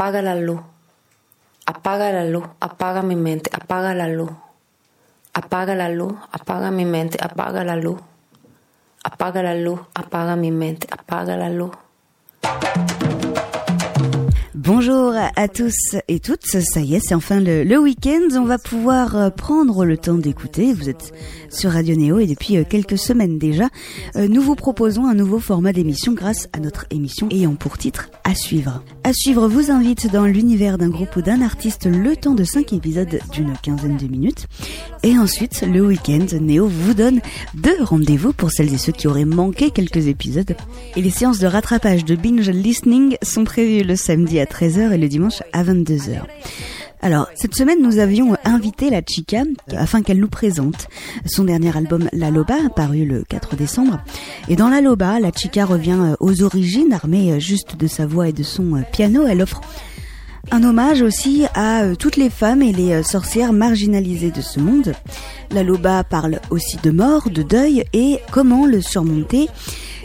apaga la luz, apaga la luz, apaga mi mente, apaga la luz, apaga la luz, apaga mi mente, apaga la luz, apaga la luz, apaga mi mente, apaga la luz. Bonjour à tous et toutes, ça y est, c'est enfin le, week-end, on va pouvoir euh, prendre le temps d'écouter, vous êtes sur Radio Néo et depuis euh, quelques semaines déjà, euh, nous vous proposons un nouveau format d'émission grâce à notre émission ayant pour titre À suivre. À suivre vous invite dans l'univers d'un groupe ou d'un artiste le temps de 5 épisodes d'une quinzaine de minutes. Et ensuite le week-end, Néo vous donne deux rendez-vous pour celles et ceux qui auraient manqué quelques épisodes. Et les séances de rattrapage de binge listening sont prévues le samedi à 13h et le dimanche à 22h. Alors, cette semaine, nous avions invité la Chica afin qu'elle nous présente son dernier album La Loba, paru le 4 décembre. Et dans La Loba, la Chica revient aux origines, armée juste de sa voix et de son piano. Elle offre un hommage aussi à euh, toutes les femmes et les euh, sorcières marginalisées de ce monde. La Loba parle aussi de mort, de deuil et comment le surmonter.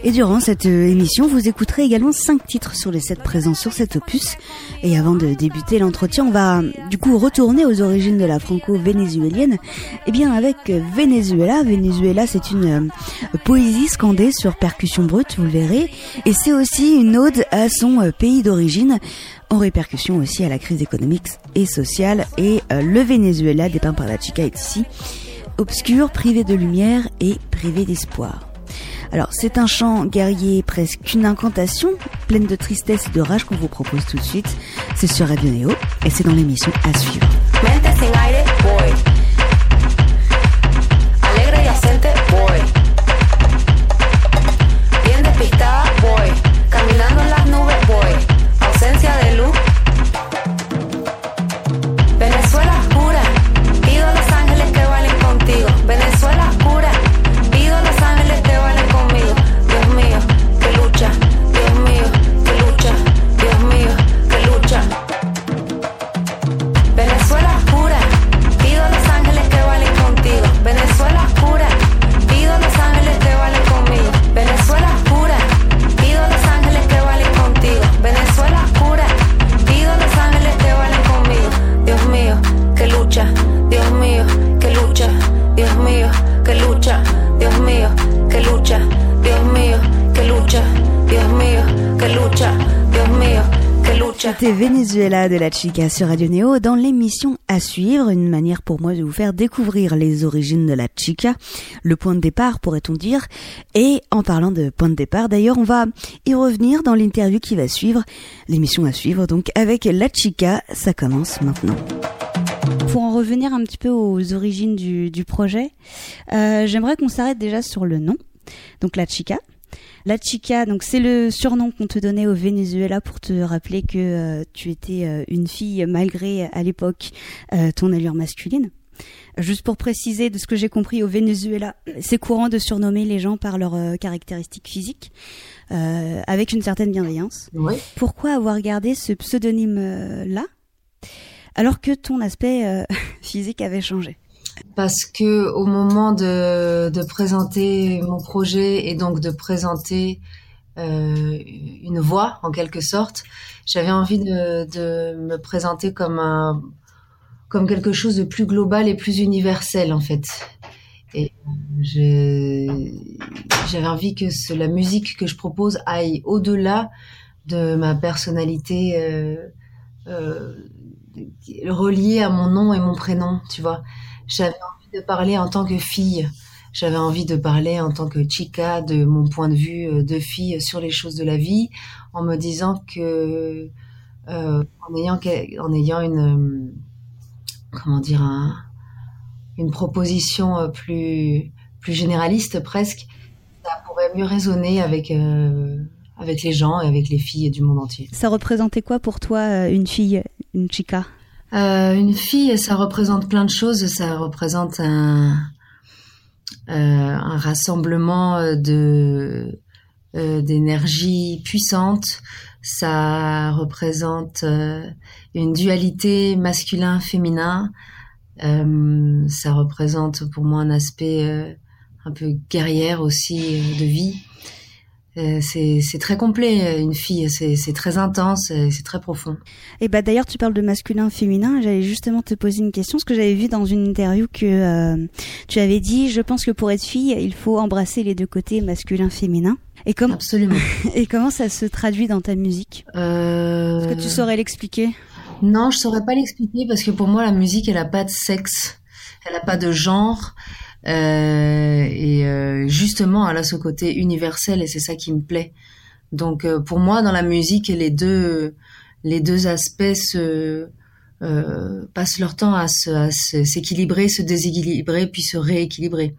Et durant cette euh, émission, vous écouterez également cinq titres sur les sept présents sur cet opus. Et avant de débuter l'entretien, on va du coup retourner aux origines de la franco-vénézuélienne. Eh bien, avec Venezuela. Venezuela, c'est une poésie scandée sur percussion brute, vous le verrez. Et c'est aussi une ode à son pays d'origine en répercussion aussi à la crise économique et sociale. Et euh, le Venezuela, dépeint par la Chica, est ici obscur, privé de lumière et privé d'espoir. Alors c'est un chant guerrier, presque une incantation, pleine de tristesse et de rage qu'on vous propose tout de suite. C'est sur Radio Neo et c'est dans l'émission à suivre. De la Chica sur Radio Neo dans l'émission à suivre, une manière pour moi de vous faire découvrir les origines de la Chica, le point de départ pourrait-on dire. Et en parlant de point de départ, d'ailleurs, on va y revenir dans l'interview qui va suivre, l'émission à suivre, donc avec la Chica, ça commence maintenant. Pour en revenir un petit peu aux origines du, projet, euh, j'aimerais qu'on s'arrête déjà sur le nom, donc la Chica. La chica, donc c'est le surnom qu'on te donnait au Venezuela pour te rappeler que euh, tu étais euh, une fille malgré à l'époque euh, ton allure masculine. Juste pour préciser de ce que j'ai compris au Venezuela, c'est courant de surnommer les gens par leurs caractéristiques physiques, avec une certaine bienveillance. Pourquoi avoir gardé ce pseudonyme-là alors que ton aspect physique avait changé? Parce que au moment de, présenter mon projet et donc de présenter euh, une voix en quelque sorte, j'avais envie de, me présenter comme quelque chose de plus global et plus universel en fait. Et j'avais envie que la musique que je propose aille au-delà de ma personnalité euh, euh, reliée à mon nom et mon prénom, tu vois. J'avais envie de parler en tant que fille. J'avais envie de parler en tant que chica de mon point de vue euh, de fille sur les choses de la vie, en me disant que euh, en ayant en ayant une euh, comment dire une proposition euh, plus plus généraliste presque, ça pourrait mieux résonner avec avec les gens et avec les filles du monde entier. Ça représentait quoi pour toi une fille, une chica? euh, une fille, ça représente plein de choses. Ça représente un, euh, rassemblement de euh, d'énergie puissante. Ça représente euh, une dualité masculin-féminin. Euh, ça représente pour moi un aspect un peu guerrière aussi de vie. Euh, c'est très complet, une fille, c'est très intense, c'est très profond. Et bah d'ailleurs, tu parles de masculin, féminin. J'allais justement te poser une question, parce que j'avais vu dans une interview que euh, tu avais dit, je pense que pour être fille, il faut embrasser les deux côtés, masculin, féminin. Et comment Absolument. Et comment ça se traduit dans ta musique? Euh... Est-ce que tu saurais l'expliquer? Non, je saurais pas l'expliquer parce que pour moi, la musique, elle a pas de sexe, elle a pas de genre. Euh, et euh, justement, elle a ce côté universel et c'est ça qui me plaît. Donc euh, pour moi, dans la musique, les deux, les deux aspects se, passent leur temps à, s'équilibrer, se, déséquilibrer, puis se rééquilibrer.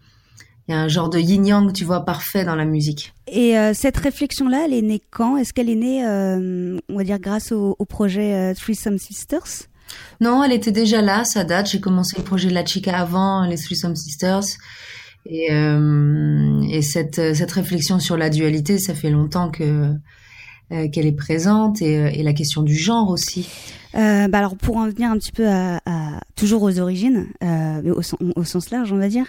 Il y a un genre de yin-yang, tu vois, parfait dans la musique. Et cette réflexion-là, elle est née quand? Est-ce qu'elle est née, on va dire, grâce au, au projet Threesome Sisters? Non, elle était déjà là, ça date. J'ai commencé le projet de la Chica avant les Threesome Sisters. Et, euh, et cette, réflexion sur la dualité, ça fait longtemps euh, qu'elle est présente et, et, la question du genre aussi. Euh, bah alors pour en venir un petit peu à, toujours aux origines, euh, au, sens large on va dire,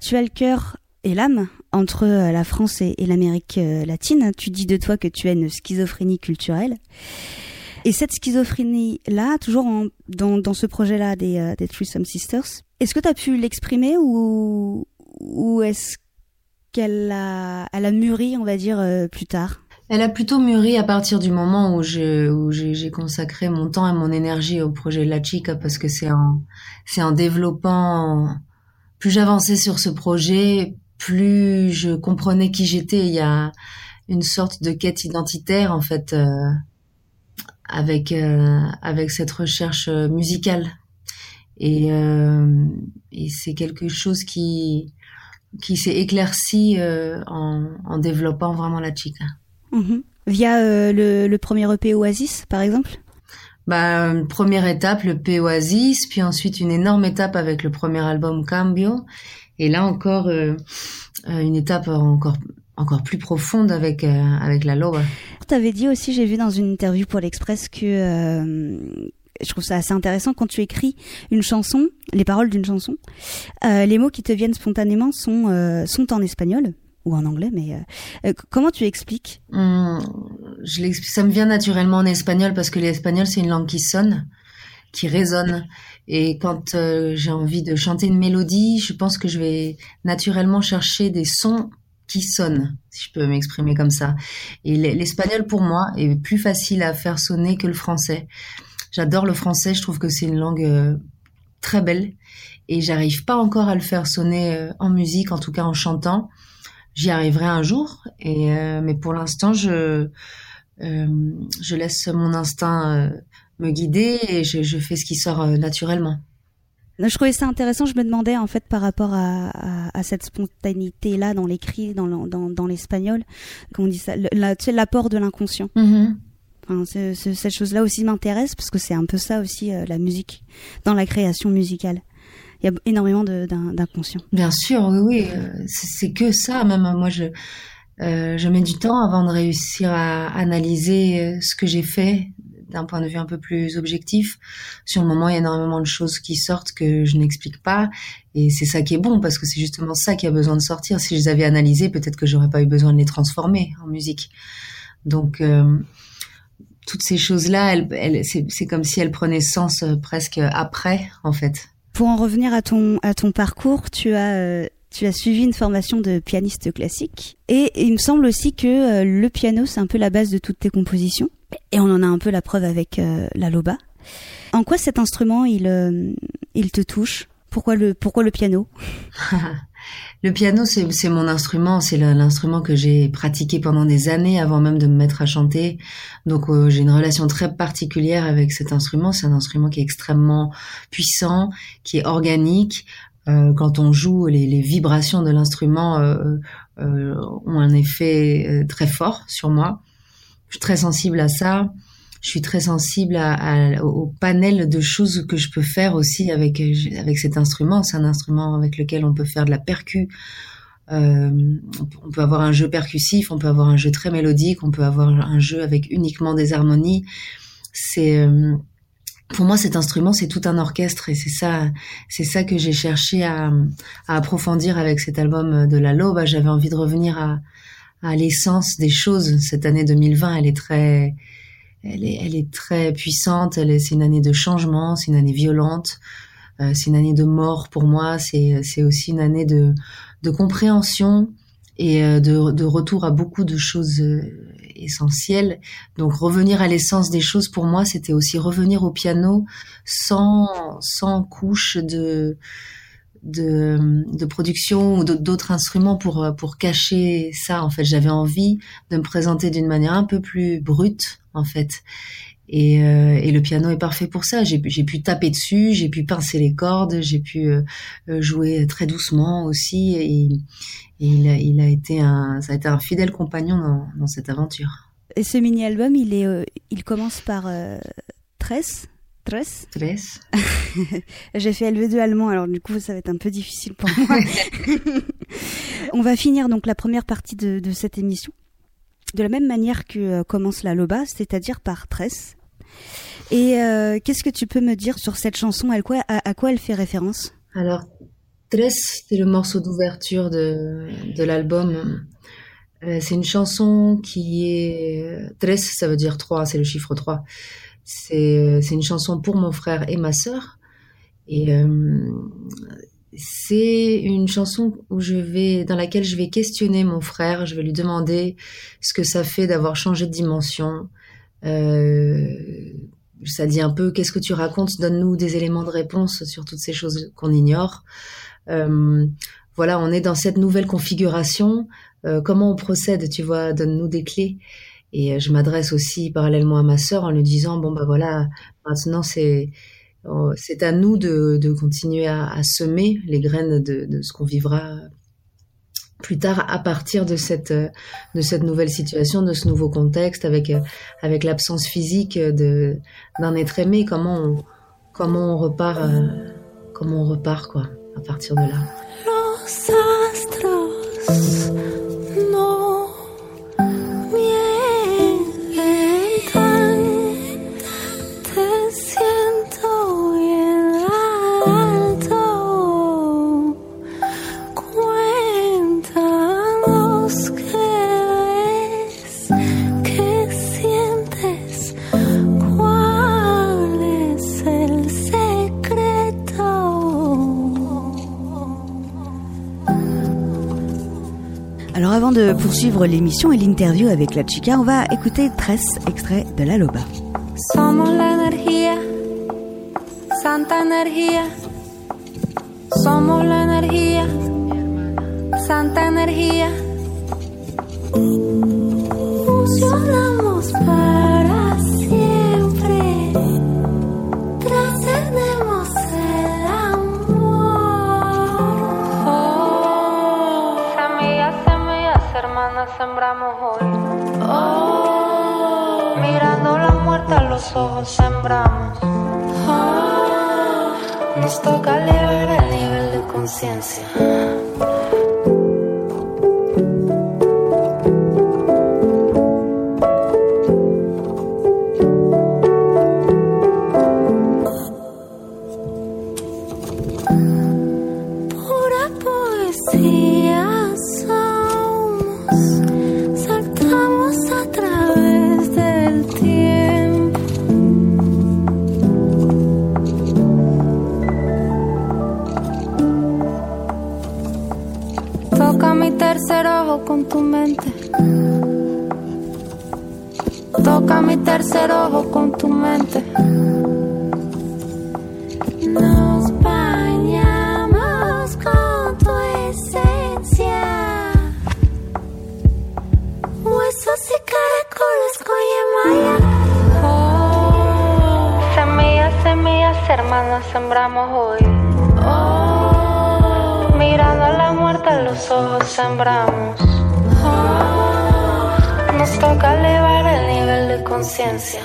tu as le cœur et l'âme entre la France et, et l'Amérique latine. Tu dis de toi que tu as une schizophrénie culturelle. Et cette schizophrénie-là, toujours en, dans, dans, ce projet-là des, euh, des Threesome Sisters, est-ce que tu as pu l'exprimer ou, ou est-ce qu'elle a, elle a mûri, on va dire, euh, plus tard? Elle a plutôt mûri à partir du moment où je, où j'ai consacré mon temps et mon énergie au projet La Chica parce que c'est en, c'est en développant, plus j'avançais sur ce projet, plus je comprenais qui j'étais. Il y a une sorte de quête identitaire, en fait, euh, avec euh, avec cette recherche euh, musicale et, euh, et c'est quelque chose qui qui s'est éclairci en, en, développant vraiment la chica. Mhm. Via le, le, premier EP Oasis, par exemple? Bah, une première étape, le P Oasis, puis ensuite une énorme étape avec le premier album Cambio, et là encore une étape encore encore plus profonde avec euh, avec la Loba. Tu avais dit aussi, j'ai vu dans une interview pour l'Express que euh, je trouve ça assez intéressant quand tu écris une chanson, les paroles d'une chanson, euh, les mots qui te viennent spontanément sont euh, sont en espagnol ou en anglais, mais euh, comment tu expliques hum, Je Ça me vient naturellement en espagnol parce que l'espagnol c'est une langue qui sonne, qui résonne. Et quand j'ai envie de chanter une mélodie, je pense que je vais naturellement chercher des sons qui sonne, si je peux m'exprimer comme ça. Et l'espagnol pour moi est plus facile à faire sonner que le français. J'adore le français, je trouve que c'est une langue euh, très belle et j'arrive pas encore à le faire sonner euh, en musique, en tout cas en chantant. J'y arriverai un jour, euh, mais pour l'instant je laisse mon instinct me guider et je fais ce qui sort naturellement. Je trouvais ça intéressant. Je me demandais en fait par rapport à, à, à cette spontanéité là dans l'écrit, dans, dans, dans l'espagnol, comment on dit ça, l'apport de l'inconscient. Mm-hmm. Enfin, cette chose-là aussi m'intéresse parce que c'est un peu ça aussi euh, la musique dans la création musicale. Il y a énormément d'inconscient. Bien sûr, oui, oui. Euh, c'est que ça. Même moi, je euh, je mets du temps avant de réussir à analyser ce que j'ai fait d'un point de vue un peu plus objectif. Sur le moment, il y a énormément de choses qui sortent que je n'explique pas. Et c'est ça qui est bon, parce que c'est justement ça qui a besoin de sortir. Si je les avais analysées, peut-être que j'aurais pas eu besoin de les transformer en musique. Donc, euh, toutes ces choses-là, c'est comme si elles prenaient sens euh, presque après, en fait. Pour en revenir à ton, à ton parcours, tu as... Euh, tu as suivi une formation de pianiste classique et il me semble aussi que le piano c'est un peu la base de toutes tes compositions. Et on en a un peu la preuve avec euh, la loba. En quoi cet instrument il euh, te touche? Pourquoi le piano? Le piano c'est mon instrument, c'est l'instrument que j'ai pratiqué pendant des années avant même de me mettre à chanter. Donc euh, j'ai une relation très particulière avec cet instrument, c'est un instrument qui est extrêmement puissant, qui est organique. quand on joue, les vibrations de l'instrument ont un effet très fort sur moi. Je suis très sensible à ça. Je suis très sensible au panel de choses que je peux faire aussi avec avec cet instrument. C'est un instrument avec lequel on peut faire de la percu. Euh, on peut avoir un jeu percussif, on peut avoir un jeu très mélodique, on peut avoir un jeu avec uniquement des harmonies. C'est euh, pour moi cet instrument c'est tout un orchestre et c'est ça c'est ça que j'ai cherché à, à, approfondir avec cet album de la Lobe. J'avais envie de revenir à, à l'essence des choses. Cette année 2020, elle est très, elle est, elle est très puissante. Elle est, c'est une année de changement, c'est une année violente, euh, c'est une année de mort pour moi. C'est, c'est aussi une année de, de compréhension et euh, de, de retour à beaucoup de choses euh, essentielles. Donc revenir à l'essence des choses pour moi, c'était aussi revenir au piano sans, sans couche de de, de production ou d'autres instruments pour pour cacher ça en fait. J'avais envie de me présenter d'une manière un peu plus brute en fait. Et, euh, et le piano est parfait pour ça. J'ai pu taper dessus j'ai pu pincer les cordes j'ai pu euh, euh, jouer très doucement aussi. Et, il, a, il a été un ça a été un fidèle compagnon dans, dans cette aventure. Et ce mini album il est il commence par euh, Tresse? Stress. Stress. J'ai fait LV2 allemand, alors du coup ça va être un peu difficile pour moi. On va finir donc la première partie de, de cette émission de la même manière que euh, commence la Loba, c'est-à-dire par Tress. Et euh, qu'est-ce que tu peux me dire sur cette chanson? À quoi, à, à quoi elle fait référence? Alors, Tress, c'est le morceau d'ouverture de, de l'album. Euh, c'est une chanson qui est... Tress, ça veut dire 3, c'est le chiffre 3. C'est une chanson pour mon frère et ma sœur. Et euh, c'est une chanson où je vais, dans laquelle je vais questionner mon frère. Je vais lui demander ce que ça fait d'avoir changé de dimension. Euh, ça dit un peu qu'est-ce que tu racontes? Donne-nous des éléments de réponse sur toutes ces choses qu'on ignore. Euh, voilà, on est dans cette nouvelle configuration. Euh, comment on procède Tu vois, donne-nous des clés. Et euh, je m'adresse aussi parallèlement à ma sœur en lui disant bon bah voilà maintenant c'est euh, c'est à nous de, de continuer à, semer les graines de, de ce qu'on vivra plus tard à partir de cette de cette nouvelle situation, de ce nouveau contexte, avec avec l'absence physique de d'un être aimé. Comment on, comment on repart euh, comment on repart quoi à partir de là. Los astros, poursuivre l'émission et l'interview avec la chica, on va écouter 13 extraits de la Loba. Somos la energía, santa energía. Somos la energía, santa energía. Los ojos, sembramos. Oh, nos toca elevar el nivel de conciencia. Oh, nos toca elevar el nivel de conciencia.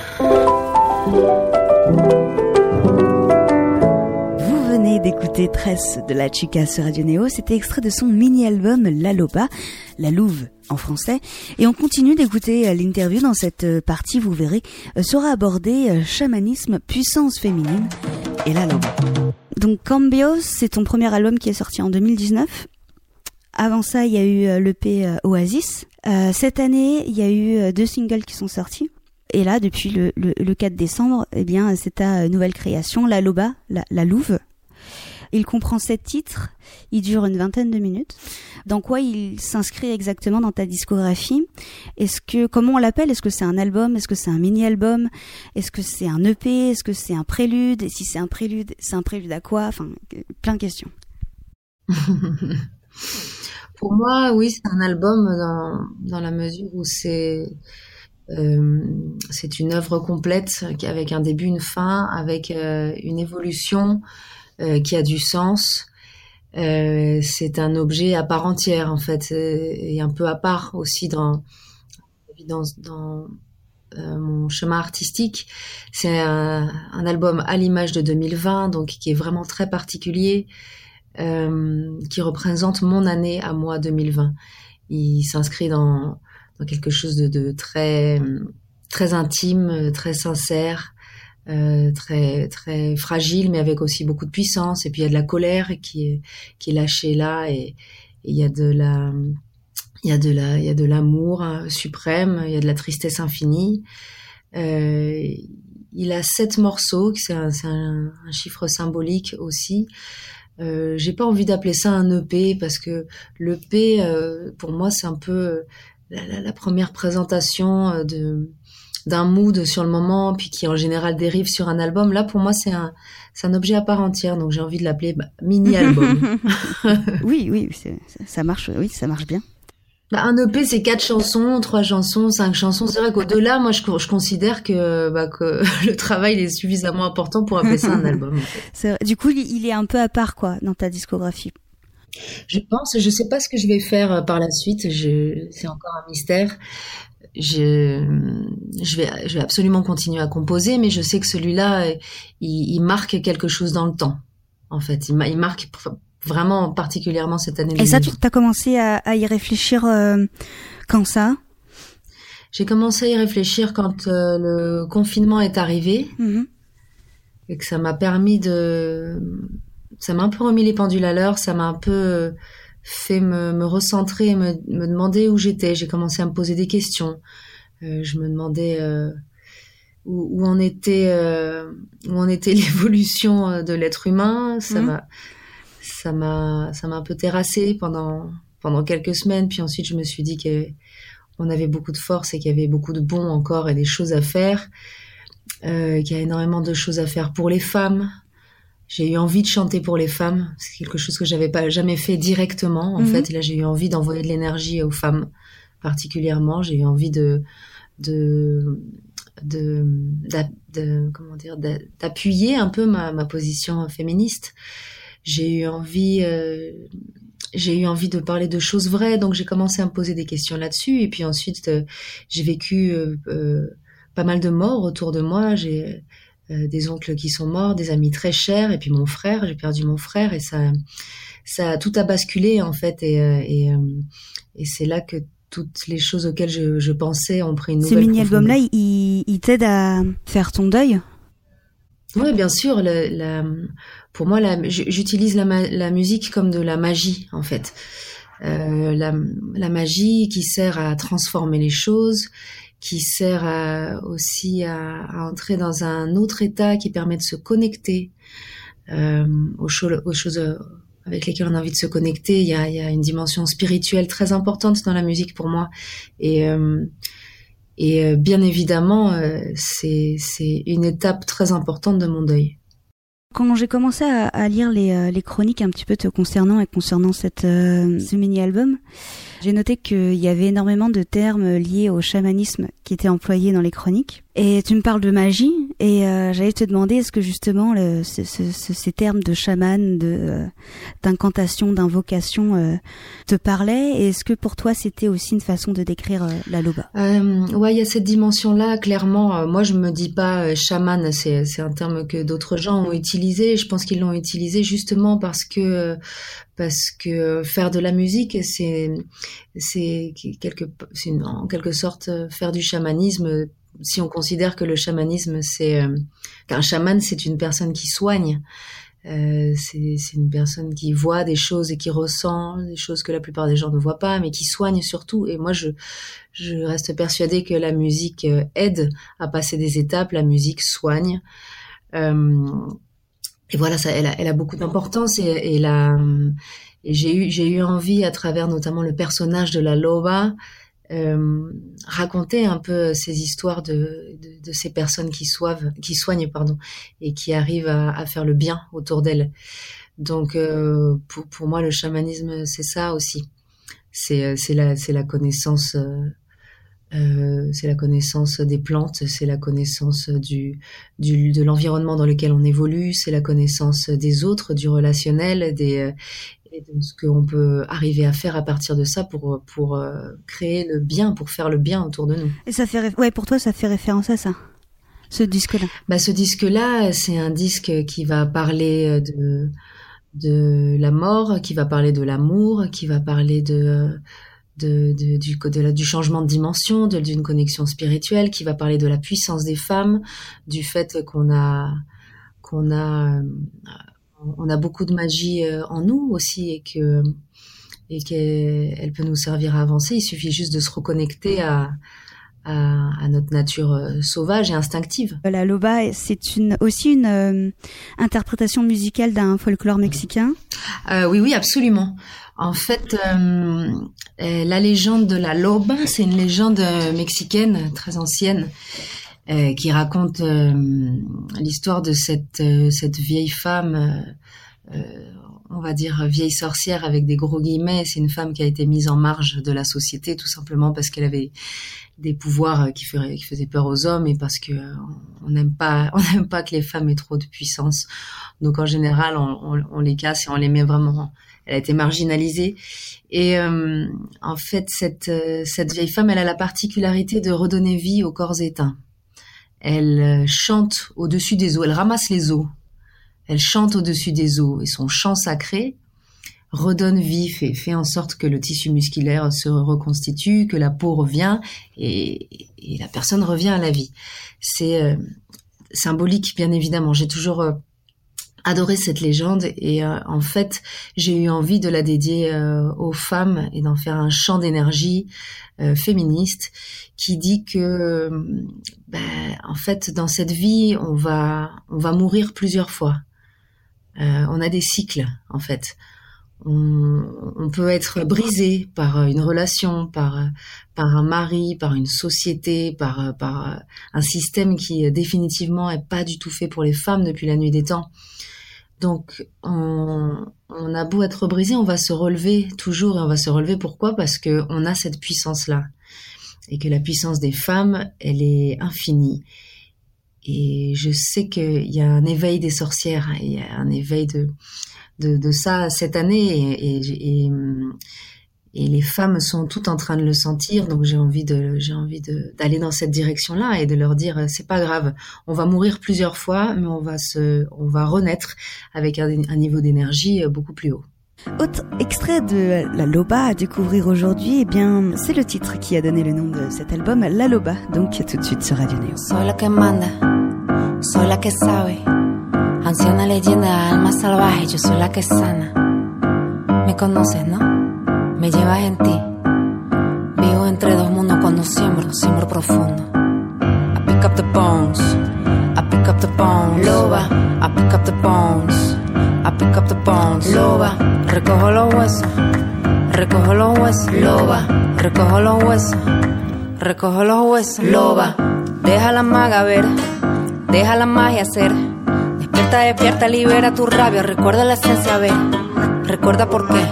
D'écouter Tresse de la Chica sur Radio Néo. C'était extrait de son mini-album La Loba, La Louve en français. Et on continue d'écouter euh, l'interview. Dans cette euh, partie, vous verrez, euh, sera abordé chamanisme, puissance féminine et la Loba. Donc Cambios, c'est ton premier album qui est sorti en 2019. Avant ça, il y a eu euh, l'EP euh, Oasis, Euh, cette année, il y a eu deux singles qui sont sortis. Et là, depuis le, le, le 4 décembre, eh bien, c'est ta nouvelle création, La Loba, La, la Louve. Il comprend sept titres, il dure une vingtaine de minutes. Dans quoi il s'inscrit exactement dans ta discographie? Est-ce que comment on l'appelle? Est-ce que c'est un album? Est-ce que c'est un mini-album? Est-ce que c'est un EP Est-ce que c'est un prélude? Et si c'est un prélude, c'est un prélude à quoi? Enfin, plein de questions. Pour moi, oui, c'est un album dans, dans la mesure où c'est euh, c'est une œuvre complète avec un début, une fin, avec euh, une évolution euh, qui a du sens. Euh, c'est un objet à part entière en fait et un peu à part aussi dans dans, dans mon chemin artistique. C'est un, un, album à l'image de 2020, donc qui est vraiment très particulier. Euh, qui représente mon année à moi 2020. Il s'inscrit dans, dans, quelque chose de, de, très très intime, très sincère, euh, très très fragile, mais avec aussi beaucoup de puissance. Et puis il y a de la colère qui est qui est lâchée là, et, il y a de la il y a de la il y a de l'amour hein, suprême, il y a de la tristesse infinie. Euh, il a sept morceaux, c'est un, un, un, chiffre symbolique aussi. Euh, j'ai pas envie d'appeler ça un EP parce que l'EP, euh, pour moi, c'est un peu euh, la, première présentation euh, de d'un mood sur le moment, puis qui en général dérive sur un album. Là, pour moi, c'est un, c'est un objet à part entière, donc j'ai envie de l'appeler bah, mini-album. oui, oui, ça marche, oui, ça marche bien. Bah, un EP, c'est quatre chansons, trois chansons, cinq chansons. C'est vrai qu'au-delà, moi, je, je considère que, bah, que le travail est suffisamment important pour appeler ça un album. Du coup, il est un peu à part, quoi, dans ta discographie. Je pense, je sais pas ce que je vais faire euh, par la suite. Je, c'est encore un mystère. Je, je vais, je vais absolument continuer à composer, mais je sais que celui-là, il, il marque quelque chose dans le temps. En fait, il, il marque vraiment particulièrement cette année. Et ça, tu as commencé à, à, y réfléchir euh, quand ça? J'ai commencé à y réfléchir quand euh, le confinement est arrivé mm-hmm. et que ça m'a permis de, ça m'a un peu remis les pendules à l'heure, ça m'a un peu fait me, me recentrer, me, me demander où j'étais. J'ai commencé à me poser des questions. Euh, je me demandais euh, où, en était, euh, où en était l'évolution de l'être humain. Ça m'a, ça m'a, ça m'a un peu terrassé pendant pendant quelques semaines. Puis ensuite, je me suis dit qu'on avait beaucoup de force et qu'il y avait beaucoup de bons encore et des choses à faire. Euh, qu'il y a énormément de choses à faire pour les femmes. J'ai eu envie de chanter pour les femmes. C'est quelque chose que j'avais pas jamais fait directement. En Mhm. fait, Et là, j'ai eu envie d'envoyer de l'énergie aux femmes particulièrement. J'ai eu envie de de de, de comment dire d'a- d'appuyer un peu ma, ma position féministe. J'ai eu envie euh, j'ai eu envie de parler de choses vraies, donc j'ai commencé à me poser des questions là-dessus. Et puis ensuite, euh, j'ai vécu euh, pas mal de morts autour de moi. J'ai des oncles qui sont morts, des amis très chers, et puis mon frère. J'ai perdu mon frère, et ça, ça tout a basculé en fait. Et, et, et c'est là que toutes les choses auxquelles je, je pensais ont pris une Ce nouvelle mini-album-là, profondeur. il, il t'aide à faire ton deuil? Oui, bien sûr. La, pour moi, j'utilise la, musique comme de la magie, en fait. Euh, la, magie qui sert à transformer les choses, qui sert aussi à, entrer dans un autre état qui permet de se connecter euh, aux, cho- aux choses euh, avec lesquelles on a envie de se connecter. Il y a, une dimension spirituelle très importante dans la musique pour moi. Et, bien évidemment, c'est une étape très importante de mon deuil. Quand j'ai commencé à, lire les, euh, les chroniques un petit peu te concernant et concernant cette, euh, ce mini-album, j'ai noté qu'il y avait énormément de termes liés au chamanisme qui étaient employés dans les chroniques. Et tu me parles de magie, et euh, j'allais te demander est-ce que justement ces termes de chaman, euh, d'incantation, d'invocation euh, te parlaient, et est-ce que pour toi c'était aussi une façon de décrire euh, la loba? Euh, ouais, il y a cette dimension-là, clairement. Moi, je me dis pas chaman, c'est c'est un terme que d'autres gens ont utilisé. Je pense qu'ils l'ont utilisé justement parce que parce que faire de la musique, c'est c'est quelque en quelque sorte faire du chamanisme. Si on considère que le chamanisme, c'est euh, qu'un chaman, c'est une personne qui soigne. Euh, c'est une personne qui voit des choses et qui ressent des choses que la plupart des gens ne voient pas, mais qui soigne surtout. Et moi, je, je reste persuadée que la musique euh, aide à passer des étapes, la musique soigne. Et voilà, ça, elle, a, elle a beaucoup d'importance et, et, et j'ai eu, j'ai eu envie, à travers notamment le personnage de la Loba, euh, raconter un peu ces histoires de, de, de, ces personnes qui soivent, qui soignent pardon, et qui arrivent à, à faire le bien autour d'elles. Donc euh, pour, pour, moi le chamanisme c'est ça aussi, c'est euh, c'est la c'est la connaissance euh, euh, c'est la connaissance des plantes, c'est la connaissance du, du de l'environnement dans lequel on évolue, c'est la connaissance des autres, du relationnel, des et de ce qu'on peut arriver à faire à partir de ça pour pour euh, créer le bien, pour faire le bien autour de nous. Et ça fait ouais pour toi ça fait référence à ça. Ce disque-là. Bah ce disque-là, c'est un disque qui va parler de de la mort, qui va parler de l'amour, qui va parler de du, du changement de dimension, d'une connexion spirituelle, qui va parler de la puissance des femmes, du fait qu'on a qu'on a on a beaucoup de magie euh, en nous aussi et que et qu'elle peut nous servir à avancer. Il suffit juste de se reconnecter à, à, à notre nature euh, sauvage et instinctive. La loba, c'est une, aussi une euh, interprétation musicale d'un folklore mexicain? Euh, Oui, oui, absolument. En fait, euh, la légende de la loba, c'est une légende mexicaine très ancienne euh, qui raconte euh, l'histoire de cette, euh, cette vieille femme, on va dire vieille sorcière avec des gros guillemets. C'est une femme qui a été mise en marge de la société tout simplement parce qu'elle avait des pouvoirs qui, feraient, qui faisaient peur aux hommes et parce que on n'aime pas on n'aime pas que les femmes aient trop de puissance. Donc en général, on, on, les casse et on les met vraiment. Elle a été marginalisée et euh, en fait cette cette vieille femme, elle a la particularité de redonner vie aux corps éteints. Elle euh, chante au-dessus des eaux, elle ramasse les eaux, elle chante au-dessus des eaux et son chant sacré redonne vie, fait, fait en sorte que le tissu musculaire se reconstitue, que la peau revient et, la personne revient à la vie. C'est euh, symbolique, bien évidemment. J'ai toujours euh, adoré cette légende et euh, en fait j'ai eu envie de la dédier aux femmes et d'en faire un chant d'énergie féministe qui dit que ben, en fait dans cette vie on va mourir plusieurs fois on a des cycles en fait on, peut être brisé par une relation, par par un mari, par une société, par par un système qui définitivement est pas du tout fait pour les femmes depuis la nuit des temps. Donc, on, on, a beau être brisé, on va se relever toujours et on va se relever. Pourquoi? Parce que on a cette puissance-là et que la puissance des femmes, elle est infinie. Et je sais qu'il y a un éveil des sorcières, il y a un éveil de de, ça cette année et, et, les femmes sont toutes en train de le sentir. Donc j'ai envie de j'ai envie d'aller dans cette direction là et de leur dire c'est pas grave. On va mourir plusieurs fois mais on va se on va renaître avec un niveau d'énergie beaucoup plus haut autre extrait de La Loba à découvrir aujourd'hui, eh bien, c'est le titre qui a donné le nom de cet album, La Loba, donc tout de suite sur Radio Neo. Soy la que manda, soy la que sabe, anciana leyenda, alma salvaje, yo soy la que sana. Me conoces, ¿no? me llevas en ti. Vivo entre dos mundos cuando siembro, siembro profundo. I pick up the bones, I pick up the bones, loba. I pick up the bones, I pick up the bones, loba. Recojo los huesos, recojo los huesos, loba. Recojo los huesos, recojo los huesos, loba. Deja la maga ver, deja la magia ser. Despierta, despierta, libera tu rabia, recuerda la esencia, ver. Recuerda por qué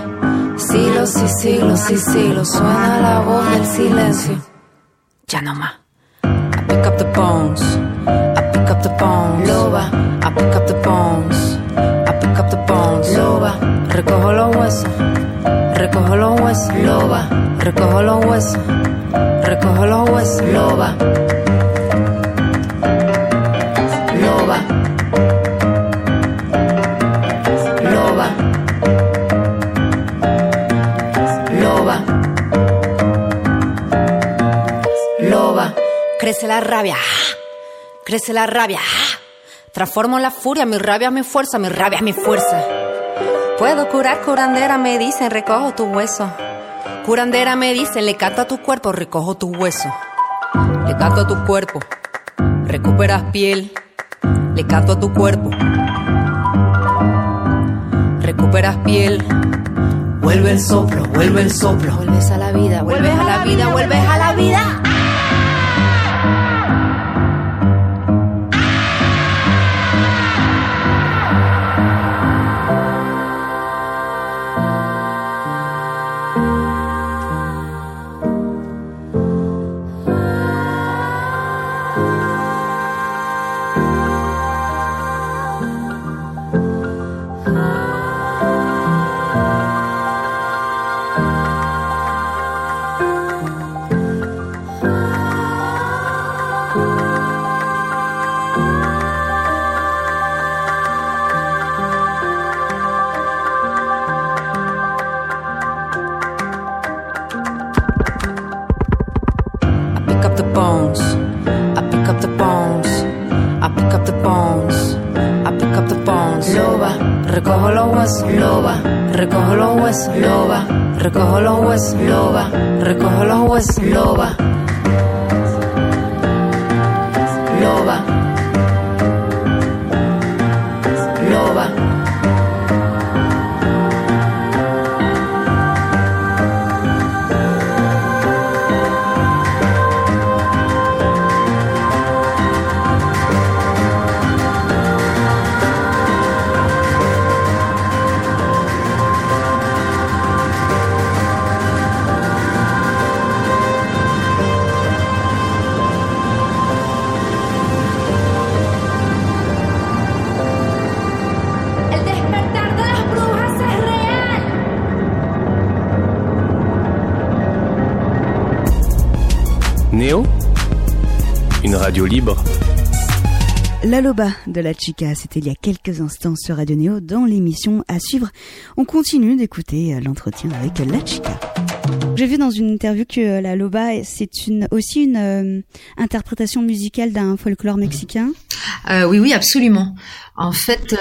Siglos y siglos y siglos suena la voz del silencio. Ya no más. I pick up the bones. I pick up the bones. Loba. I pick up the bones. Loba. Recojo los huesos. Recojo los huesos. Loba. Recojo los huesos. Recojo los huesos. Loba. Loba. Loba. Loba. Loba. Crece la rabia. Crece la rabia. Transformo la furia, mi rabia mi fuerza, mi rabia mi fuerza. Puedo curar, curandera, me dicen, recojo tu hueso. Curandera me dicen, le canto a tu cuerpo, recojo tu hueso. Le canto a tu cuerpo, recuperas piel. Le canto a tu cuerpo, recuperas piel. Vuelve el soplo, vuelve el soplo. Vuelves a la vida, vuelves a la vida, vuelves a la vida. Libre. La Loba de la Chica, c'était il y a quelques instants sur Radio Néo dans l'émission à suivre. On continue d'écouter euh, l'entretien avec la Chica. J'ai vu dans une interview que euh, la Loba, c'est une, aussi une euh, interprétation musicale d'un folklore mexicain. oui, oui, absolument. En fait,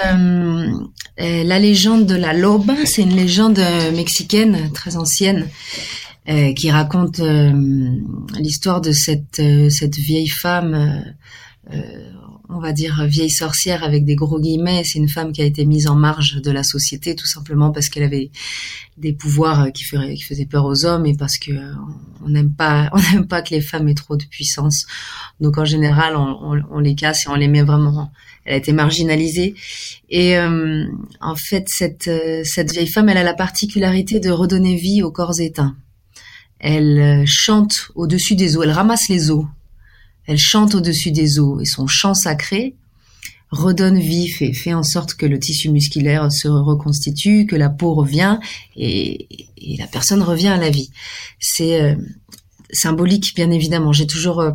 la légende de la Loba, c'est une légende mexicaine très ancienne euh, qui raconte euh, l'histoire de cette euh, cette vieille femme, on va dire vieille sorcière avec des gros guillemets. C'est une femme qui a été mise en marge de la société tout simplement parce qu'elle avait des pouvoirs qui, faisaient peur aux hommes et parce que on n'aime pas on n'aime pas que les femmes aient trop de puissance. Donc en général, on, on, les casse et on les met vraiment elle a été marginalisée. Et en fait, cette, cette vieille femme, elle a la particularité de redonner vie aux corps éteints. Elle euh, chante au-dessus des eaux, elle ramasse les eaux. Elle chante au-dessus des eaux et son chant sacré redonne vie, fait, fait en sorte que le tissu musculaire se reconstitue, que la peau revient et, la personne revient à la vie. C'est euh, symbolique, bien évidemment. J'ai toujours euh,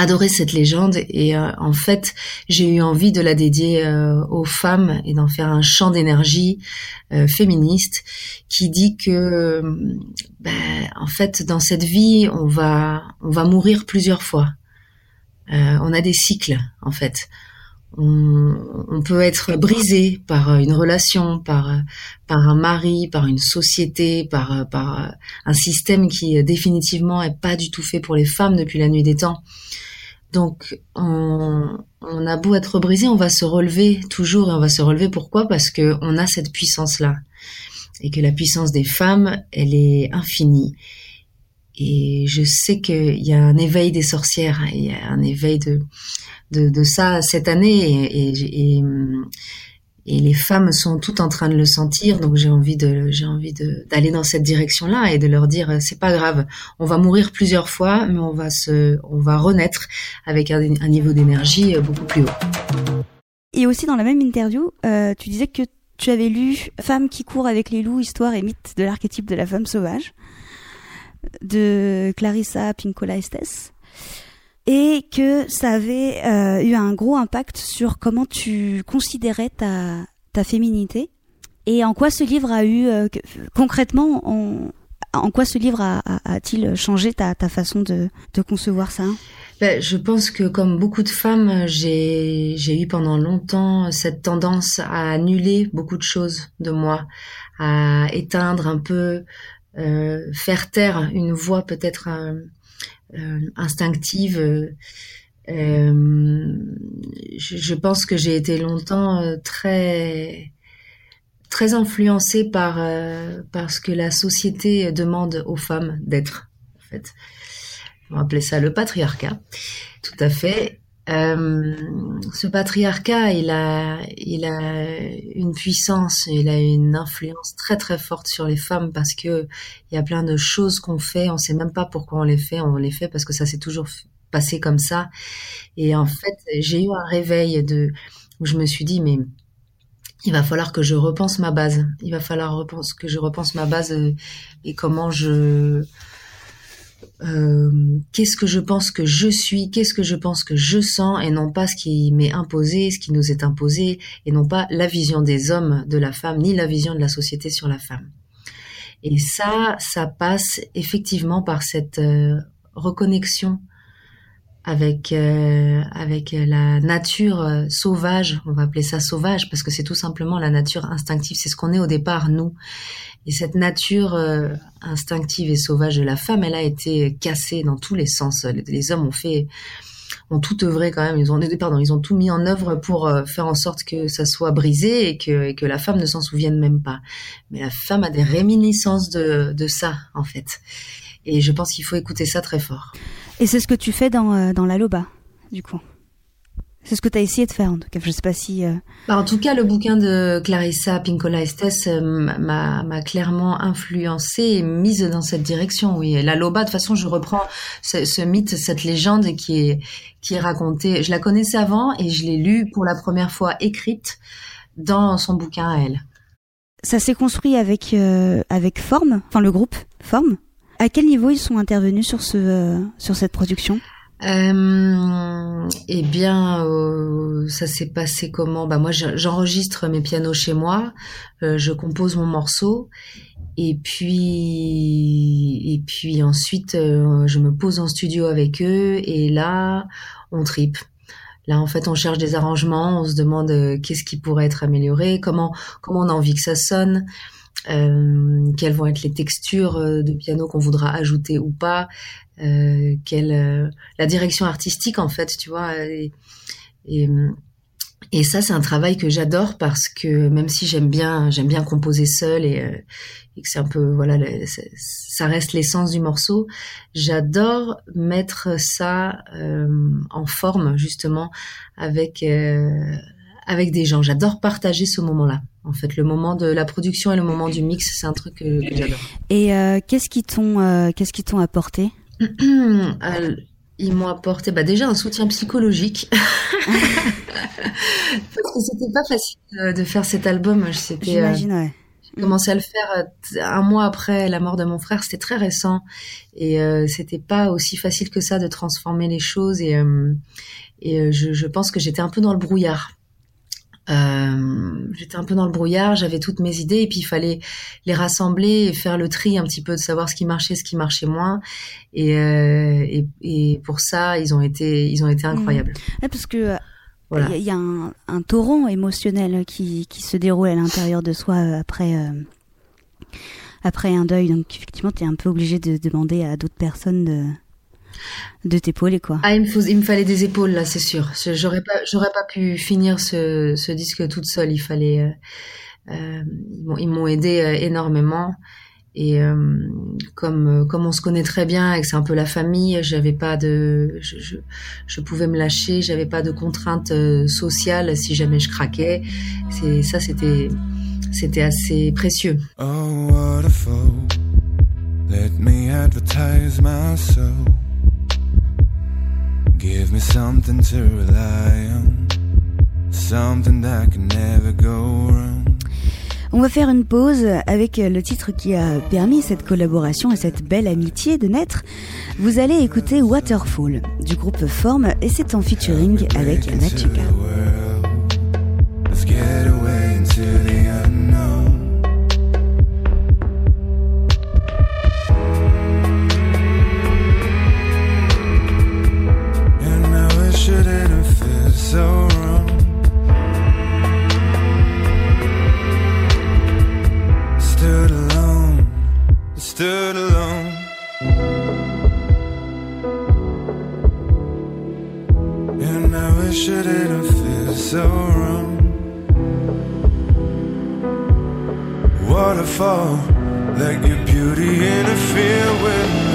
adoré cette légende et euh, en fait j'ai eu envie de la dédier euh, aux femmes et d'en faire un champ d'énergie euh, féministe qui dit que ben, en fait dans cette vie on va on va mourir plusieurs fois on a des cycles en fait on, on, peut être brisé par une relation, par par un mari, par une société, par par un système qui définitivement est pas du tout fait pour les femmes depuis la nuit des temps. Donc, on, a beau être brisé, on va se relever toujours et on va se relever. Pourquoi? Parce que on a cette puissance-là et que la puissance des femmes, elle est infinie. Et je sais qu'il y a un éveil des sorcières, il y a un éveil de de, ça cette année et les femmes sont toutes en train de le sentir donc j'ai envie de j'ai envie d'aller dans cette direction là et de leur dire c'est pas grave on va mourir plusieurs fois mais on va se on va renaître avec un, niveau d'énergie euh, beaucoup plus haut. Et aussi dans la même interview euh, tu disais que tu avais lu Femme qui court avec les loups histoire et mythe de l'archétype de la femme sauvage de Clarissa Pinkola Estes et que ça avait euh, eu un gros impact sur comment tu considérais ta, féminité. Et en quoi ce livre a eu euh, concrètement En quoi ce livre a-t-il changé ta, façon de, concevoir ça? Ben, Je pense que comme beaucoup de femmes, j'ai eu pendant longtemps cette tendance à annuler beaucoup de choses de moi, à éteindre un peu, euh, faire taire une voix peut-être instinctive. Euh, je, je, pense que j'ai été longtemps très très influencée par euh, ce que la société demande aux femmes d'être. En fait, on va appeler ça le patriarcat. Tout à fait. Euh, ce patriarcat, il a, il a une puissance, il a une influence très très forte sur les femmes parce que il y a plein de choses qu'on fait, on sait même pas pourquoi on les fait, on les fait parce que ça s'est toujours passé comme ça. Et en fait, j'ai eu un réveil de où je me suis dit mais il va falloir que je repense ma base. Il va falloir que je repense ma base euh, et comment je euh, qu'est-ce que je pense que je suis, qu'est-ce que je pense que je sens, et non pas ce qui m'est imposé, ce qui nous est imposé, et non pas la vision des hommes de la femme, ni la vision de la société sur la femme. Et ça, ça passe effectivement par cette euh, reconnexion avec euh, avec la nature euh, sauvage, on va appeler ça sauvage parce que c'est tout simplement la nature instinctive, c'est ce qu'on est au départ nous. Et cette nature euh, instinctive et sauvage de la femme, elle a été cassée dans tous les sens. Les, hommes ont fait ont tout œuvré quand même, ils ont pardon, ils ont tout mis en œuvre pour faire en sorte que ça soit brisé et que et que la femme ne s'en souvienne même pas. Mais la femme a des réminiscences de de ça en fait. Et je pense qu'il faut écouter ça très fort. Et c'est ce que tu fais dans, euh, dans la Loba, du coup c'est ce que tu as essayé de faire en tout cas. Je sais pas si. Euh, bah, en tout cas, le bouquin de Clarissa Pinkola Estes euh, m'a clairement influencé et mise dans cette direction. Oui, la Loba, de toute façon, je reprends ce, ce, mythe, cette légende qui est qui est racontée. Je la connaissais avant et je l'ai lue pour la première fois écrite dans son bouquin à elle. Ça s'est construit avec avec Forme, enfin le groupe Forme. À quel niveau ils sont intervenus sur ce euh, sur cette production? Euh, eh bien, euh, ça s'est passé comment? Bah moi, j'enregistre mes pianos chez moi, euh, je compose mon morceau, et puis et puis ensuite, je me pose en studio avec eux, et là, on tripe. Là, en fait, on cherche des arrangements, on se demande qu'est-ce qui pourrait être amélioré, comment comment on a envie que ça sonne. Euh, quelles vont être les textures euh, de piano qu'on voudra ajouter ou pas, euh, quelle euh, la direction artistique en fait, tu vois. Et, et, ça, c'est un travail que j'adore parce que même si j'aime bien, j'aime bien composer seul et, et que c'est un peu voilà, ça reste l'essence du morceau. J'adore mettre ça en forme justement avec avec des gens. J'adore partager ce moment-là. En fait, le moment de la production et le moment du mix, c'est un truc que, j'adore. Et euh, qu'est-ce qui t'ont euh, qu'est-ce qui t'ont apporté? Ils m'ont apporté bah, déjà un soutien psychologique. Parce que c'était pas facile euh, de faire cet album. J'imagine, ouais. J'ai commencé à le faire un mois après la mort de mon frère. C'était très récent et c'était pas aussi facile que ça de transformer les choses. Et, et je, je pense que j'étais un peu dans le brouillard. Euh, j'étais un peu dans le brouillard, j'avais toutes mes idées et puis il fallait les rassembler et faire le tri un petit peu de savoir ce qui marchait, ce qui marchait moins. Et, euh, et, et pour ça, ils ont été, ils ont été mmh. incroyables. parce que voilà. il y, a un, un, torrent émotionnel qui, qui se déroule à l'intérieur de soi euh, après. après un deuil, donc effectivement, tu es un peu obligé de demander à d'autres personnes de, de t'épauler quoi. Ah, il me, fallait des épaules là, c'est sûr. J'aurais pas, j'aurais pas pu finir ce, ce disque toute seule. Il fallait, euh, euh ils m'ont aidé euh, énormément. Et euh, comme comme on se connaît très bien et que c'est un peu la famille, j'avais pas de, je, je, je, pouvais me lâcher, j'avais pas de contraintes sociales si jamais je craquais. C'est ça, c'était c'était assez précieux. Oh, what a Let me advertise myself. Give me something to rely on, something that can never go wrong. On va faire une pause avec le titre qui a permis cette collaboration et cette belle amitié de naître. Vous allez écouter Waterfall du groupe Form et c'est en featuring avec so wrong. Stood alone, stood alone. And I wish I didn't feel so wrong. Waterfall, like your beauty interfere with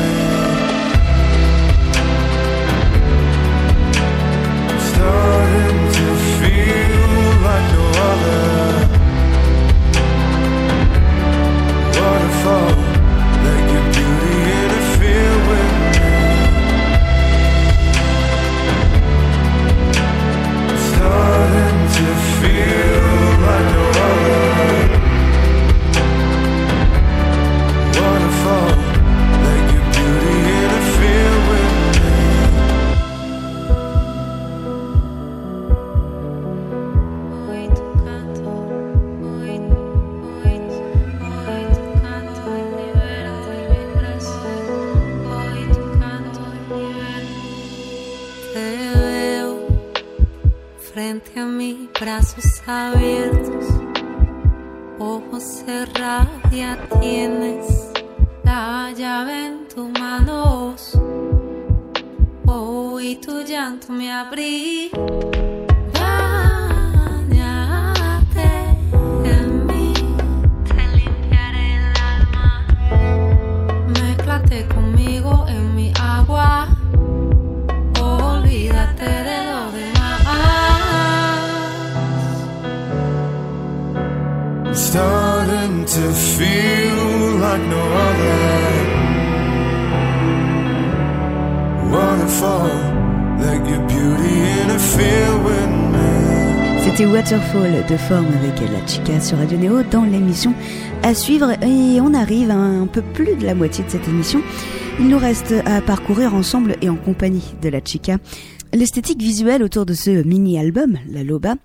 frente a mí, brazos abiertos, ojos cerrados, ya tienes la llave en tus manos. Hoy tu llanto me abrí. Báñate en mí, te limpiaré el alma. Mézclate conmigo en mi agua. C'était Waterfall de forme avec la chica sur Radio Néo dans l'émission à suivre. Et on arrive à un peu plus de la moitié de cette émission. Il nous reste à parcourir ensemble et en compagnie de la chica l'esthétique visuelle autour de ce mini-album, La Loba,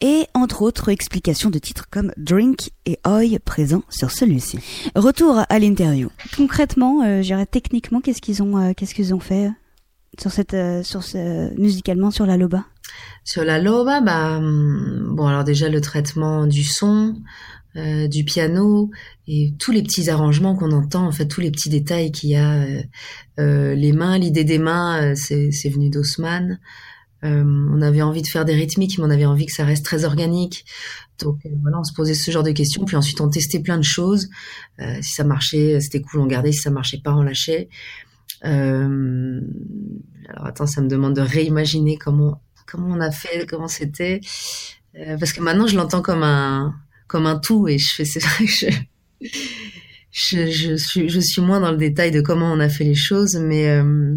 et entre autres explications de titres comme Drink et Oi présents sur celui-ci. Retour à l'interview. Concrètement, euh, je dirais techniquement, qu'est-ce qu'ils ont, euh, qu'est-ce qu'ils ont fait sur cette, euh, sur ce, musicalement sur La Loba? Sur la loba, bah, hum, bon alors déjà le traitement du son, euh, du piano et tous les petits arrangements qu'on entend, en fait tous les petits détails qu'il y a, euh, euh, les mains, l'idée des mains, euh, c'est c'est venu d'Haussmann. On avait envie de faire des rythmiques, mais on avait envie que ça reste très organique. Donc voilà, on se posait ce genre de questions, puis ensuite on testait plein de choses. Si ça marchait, c'était cool, on gardait. Si ça marchait pas, on lâchait. Euh, alors attends, ça me demande de réimaginer comment comment on a fait, comment c'était, Euh, parce que maintenant je l'entends comme un comme un tout et je fais c'est vrai que je, je suis je suis moins dans le détail de comment on a fait les choses, mais euh,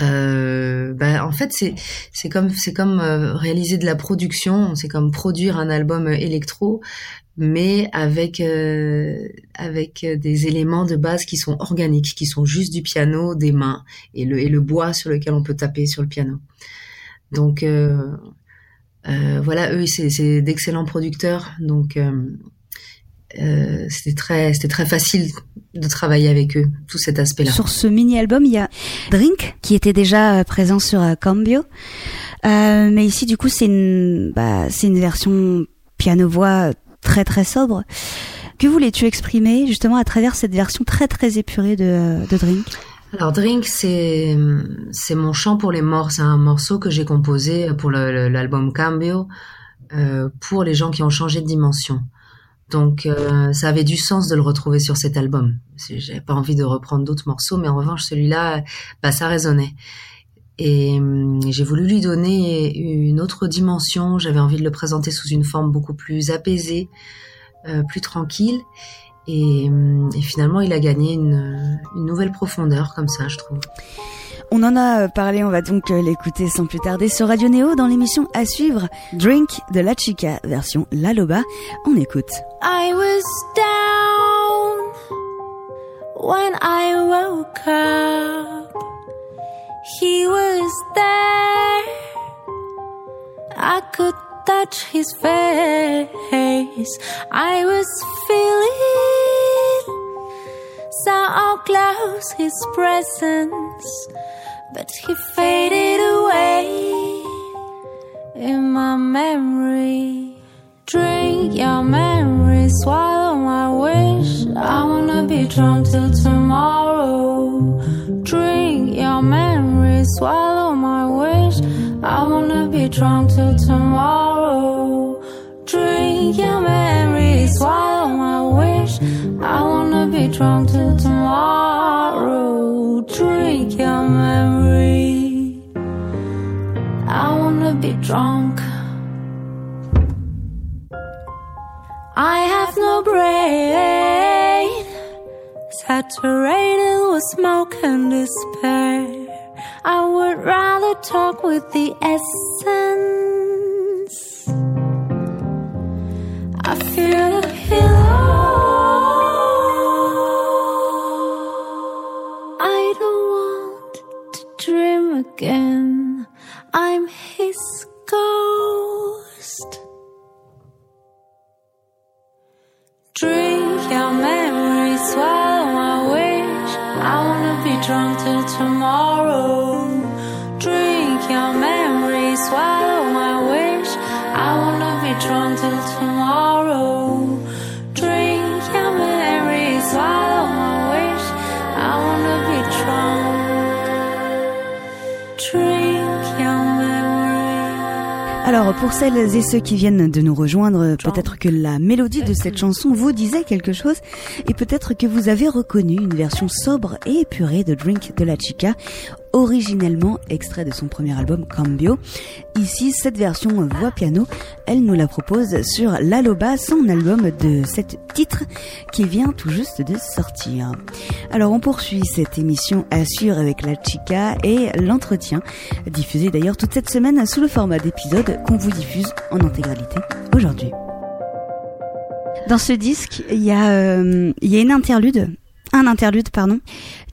euh, bah, en fait c'est c'est comme c'est comme euh, réaliser de la production, c'est comme produire un album électro, mais avec avec des éléments de base qui sont organiques, qui sont juste du piano, des mains et le et le bois sur lequel on peut taper sur le piano. Donc voilà, eux c'est d'excellents producteurs, donc euh, euh, c'était très c'était très facile de travailler avec eux, tout cet aspect-là. Sur ce mini-album, il y a Drink qui était déjà euh, présent sur euh, Cambio. Euh, mais ici, du coup, c'est une, bah, c'est une version piano-voix très très sobre. Que voulais-tu exprimer justement à travers cette version très très épurée de, de Drink? Alors Drink, c'est mon chant pour les morts. C'est un morceau que j'ai composé pour l'album Cambio euh, pour les gens qui ont changé de dimension. Donc euh, ça avait du sens de le retrouver sur cet album. J'avais pas envie de reprendre d'autres morceaux, mais en revanche celui-là, bah ça résonnait. Et hum, j'ai voulu lui donner une autre dimension. J'avais envie de le présenter sous une forme beaucoup plus apaisée, euh, plus tranquille. Et, hum, et finalement, il a gagné une, une nouvelle profondeur comme ça, je trouve. On en a euh, parlé, on va donc euh, l'écouter sans plus tarder sur Radio Néo dans l'émission à suivre Drink de La Chica version La Loba. On écoute. I was down when I woke up. He was there. I could touch his face. I was feeling so close his presence, but he faded away in my memory. Drink your memory, swallow my wish. I wanna be drunk till tomorrow. Drink your memory, swallow my wish. I wanna be drunk till tomorrow. Drink your memories, swallow my wish. I wanna be drunk till tomorrow. Drink your memory. I wanna be drunk. I have no brain, saturated with smoke and despair. I would rather talk with the essence. I feel the pillow. Alors pour celles et ceux qui viennent de nous rejoindre, peut-être que la mélodie de cette chanson vous disait quelque chose et peut-être que vous avez reconnu une version sobre et épurée de Drink de la Chica, originellement extrait de son premier album Cambio. Ici, cette version voix piano, elle nous la propose sur Laloba, son album de sept titres qui vient tout juste de sortir. Alors on poursuit cette émission Assure avec la Chica et l'entretien, diffusé d'ailleurs toute cette semaine sous le format d'épisode qu'on vous diffuse en intégralité aujourd'hui. Dans ce disque, il y a, euh, il y a une interlude, un interlude, pardon,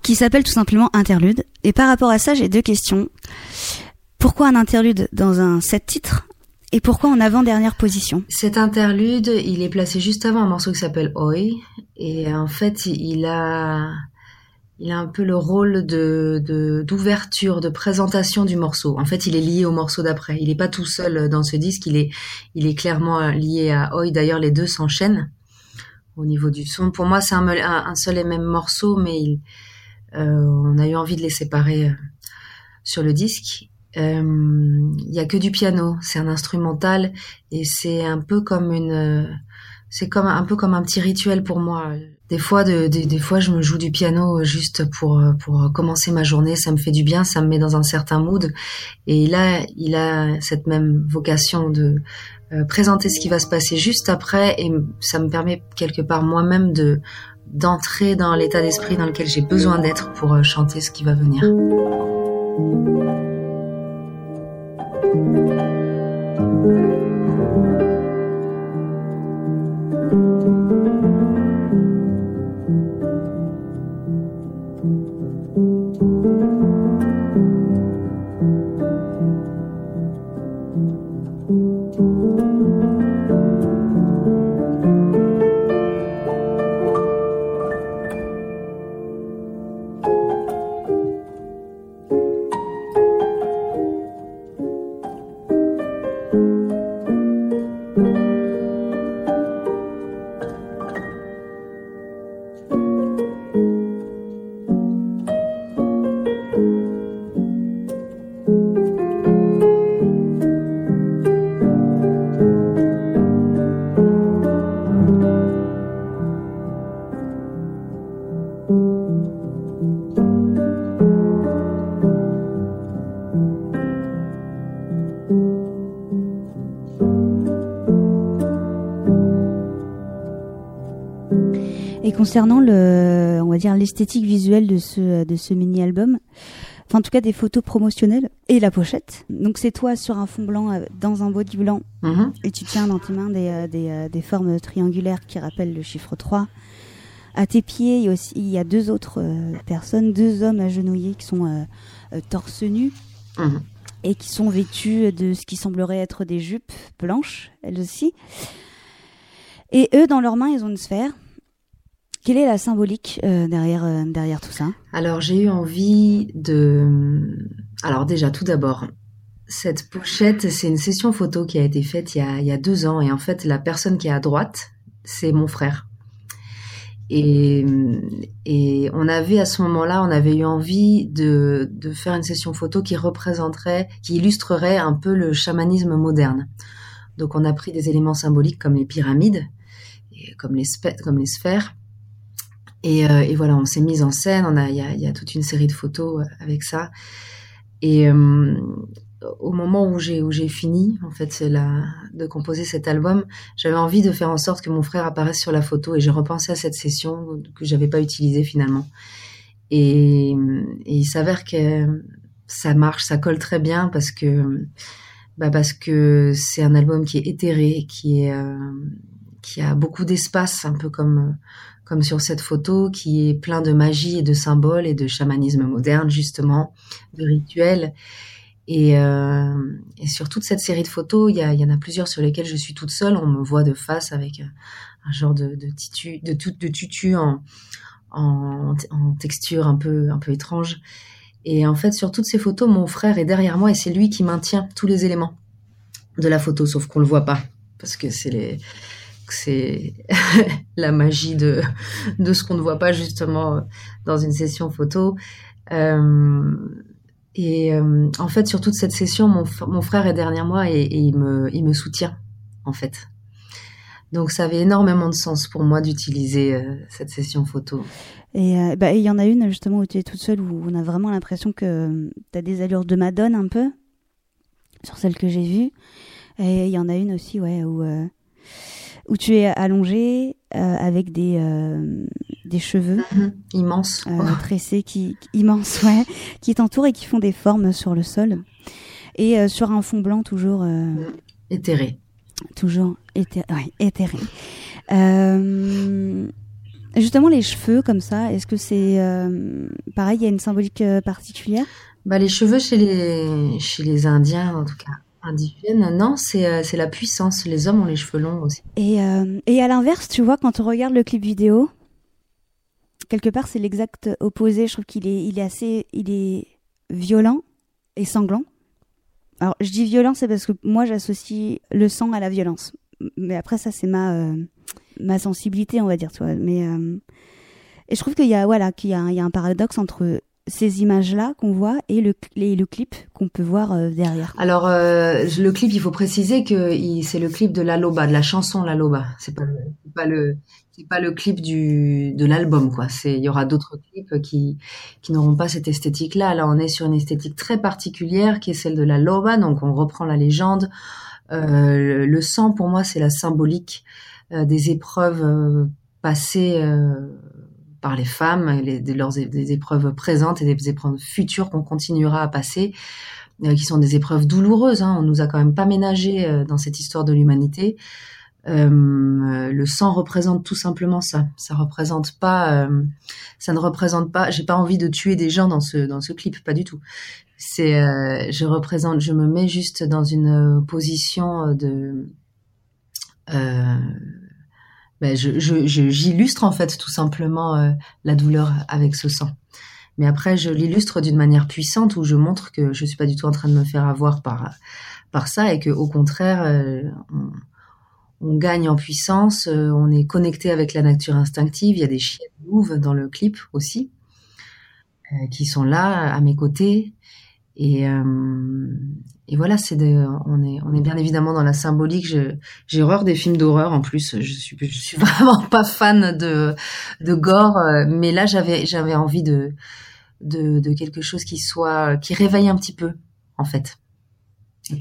qui s'appelle tout simplement interlude. Et par rapport à ça, j'ai deux questions. Pourquoi un interlude dans un set titre et pourquoi en avant-dernière position? Cet interlude, il est placé juste avant un morceau qui s'appelle Oi. Et en fait, il a, il a un peu le rôle de, de, d'ouverture, de présentation du morceau. En fait, il est lié au morceau d'après. Il n'est pas tout seul dans ce disque. Il est, il est clairement lié à Oi. D'ailleurs, les deux s'enchaînent au niveau du son. Pour moi, c'est un, seul et même morceau, mais il, euh, on a eu envie de les séparer euh, sur le disque. Euh, Il y a que du piano, c'est un instrumental et c'est un peu comme une, c'est comme un peu comme un petit rituel pour moi. Des fois, de, de- des fois, je me joue du piano juste pour pour commencer ma journée. Ça me fait du bien, ça me met dans un certain mood. Et là, il a cette même vocation de euh, présenter ce qui va se passer juste après, et ça me permet quelque part moi-même de d'entrer dans l'état d'esprit dans lequel j'ai besoin d'être pour euh, chanter ce qui va venir. Concernant le, on va dire l'esthétique visuelle de ce de ce mini album, enfin en tout cas des photos promotionnelles et la pochette. Donc c'est toi sur un fond blanc euh, dans un body blanc Mhm. et tu tiens dans tes mains des euh, des, euh, des formes triangulaires qui rappellent le chiffre 3. À tes pieds, il y a aussi il y a deux autres personnes, deux hommes agenouillés qui sont torse nu Mhm. et qui sont vêtus de ce qui semblerait être des jupes blanches, elles aussi. Et eux, dans leurs mains, ils ont une sphère. Quelle est la symbolique euh, derrière, euh, derrière tout ça? Alors j'ai eu envie de... Alors déjà tout d'abord, cette pochette, c'est une session photo qui a été faite il y a, deux ans et en fait la personne qui est à droite, c'est mon frère. Et, on avait à ce moment-là, on avait eu envie de, faire une session photo qui représenterait, qui illustrerait un peu le chamanisme moderne. Donc on a pris des éléments symboliques comme les pyramides, et comme les sphères. Et, euh, et voilà, on s'est mis en scène. On a, il y a, il y a toute une série de photos euh, avec ça. Et euh, au moment où j'ai où j'ai fini, en fait, la de composer cet album, j'avais envie de faire en sorte que mon frère apparaisse sur la photo. Et j'ai repensé à cette session que j'avais pas utilisée finalement. Et, et il s'avère que ça marche, ça colle très bien parce que bah parce que c'est un album qui est éthéré, qui est euh, qui a beaucoup d'espace, un peu comme comme sur cette photo, qui est plein de magie et de symboles et de chamanisme moderne justement, de rituels. Et, euh, sur toute cette série de photos, il y, en a plusieurs sur lesquelles je suis toute seule. On me voit de face avec un genre de, titu, de, tutu en, en, en texture un peu, un peu étrange. Et en fait, sur toutes ces photos, mon frère est derrière moi et c'est lui qui maintient tous les éléments de la photo, sauf qu'on le voit pas parce que c'est les, c'est la magie de de ce qu'on ne voit pas justement dans une session photo. Euh, et euh, en fait, sur toute cette session, mon, mon frère est derrière moi et, il me il me soutient en fait. Donc ça avait énormément de sens pour moi d'utiliser euh, cette session photo. Et euh, bah, il y en a une justement où tu es toute seule où on a vraiment l'impression que tu as des allures de Madone un peu sur celle que j'ai vue. Et il y en a une aussi ouais où euh, où tu es allongée euh, avec des euh, des cheveux Immense. euh, tressés qui, qui- immenses ouais qui t'entourent et qui font des formes sur le sol et sur un fond blanc toujours euh, Éthéré. toujours éthé- ouais, éthéré. Justement, les cheveux comme ça, est-ce que c'est pareil Il y a une symbolique particulière? Bah, les cheveux chez les, chez les Indiens, en tout cas indigènes, non, c'est euh, c'est la puissance. Les hommes ont les cheveux longs aussi. et, euh, et à l'inverse, tu vois, quand on regarde le clip vidéo, quelque part, c'est l'exact opposé. Je trouve qu'il est, il est assez, il est violent et sanglant. Alors, je dis violent, c'est parce que moi, j'associe le sang à la violence. Mais après, ça, c'est ma, euh, ma sensibilité, on va dire. Mais, et je trouve qu'il y voilà, y y a un paradoxe entre ces images-là qu'on voit et le, le clip qu'on peut voir euh, derrière. Alors, euh, le clip, il faut préciser que c'est le clip de La Loba, de la chanson La Loba. C'est pas pas le, pas le clip du, de l'album, quoi. Il y aura d'autres clips qui, qui n'auront pas cette esthétique-là. Là, on est sur une esthétique très particulière qui est celle de La Loba. Donc, on reprend la légende. Euh, le, sang, pour moi, c'est la symbolique des épreuves passées par les femmes, de leurs des épreuves présentes et des épreuves futures qu'on continuera à passer euh, qui sont des épreuves douloureuses. Hein. On nous a quand même pas ménagé euh, dans cette histoire de l'humanité. Euh, le sang représente tout simplement ça. Ça représente pas, ça ne représente pas. J'ai pas envie de tuer des gens dans ce dans ce clip, pas du tout. C'est, je représente, je me mets juste dans une position de, ben je, je, je- j'illustre en fait tout simplement euh, la douleur avec ce sang. Mais après, je l'illustre d'une manière puissante où je montre que je suis pas du tout en train de me faire avoir par par ça et que au contraire, euh, on, on gagne en puissance, euh, on est connecté avec la nature instinctive. Il y a des chiens louves dans le clip aussi euh, qui sont là à mes côtés. Et, euh, et voilà, c'est on est, on est bien évidemment dans la symbolique. J'ai horreur des films d'horreur en plus. Je suis, je suis vraiment pas fan de, de gore, euh, mais là j'avais, j'avais envie de, de, de quelque chose qui soit, qui réveille un petit peu, en fait.